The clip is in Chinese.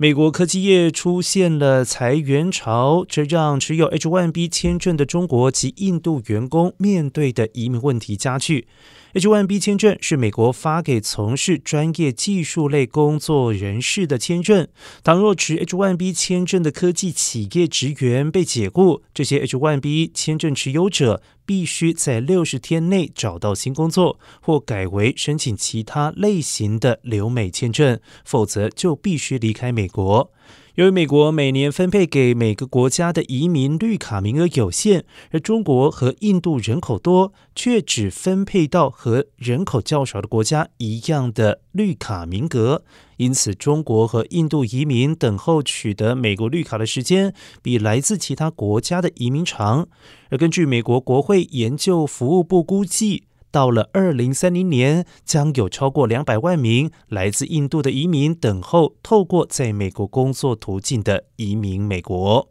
美国科技业出现了裁员潮，这让持有 H-1B 签证的中国及印度员工面对的移民问题加剧。H-1B 签证是美国发给从事专业技术类工作人士的签证。倘若持 H-1B 签证的科技企业职员被解雇，这些 H-1B 签证持有者必须在六十天内找到新工作，或改为申请其他类型的留美签证，否则就必须离开美国。由于美国每年分配给每个国家的移民绿卡名额有限，而中国和印度人口多，却只分配到和人口较少的国家一样的绿卡名额，因此中国和印度移民等候取得美国绿卡的时间比来自其他国家的移民长。而根据美国国会研究服务部估计。到了二零三零年，将有超过两百万名来自印度的移民等候透过在美国工作途径的移民美国。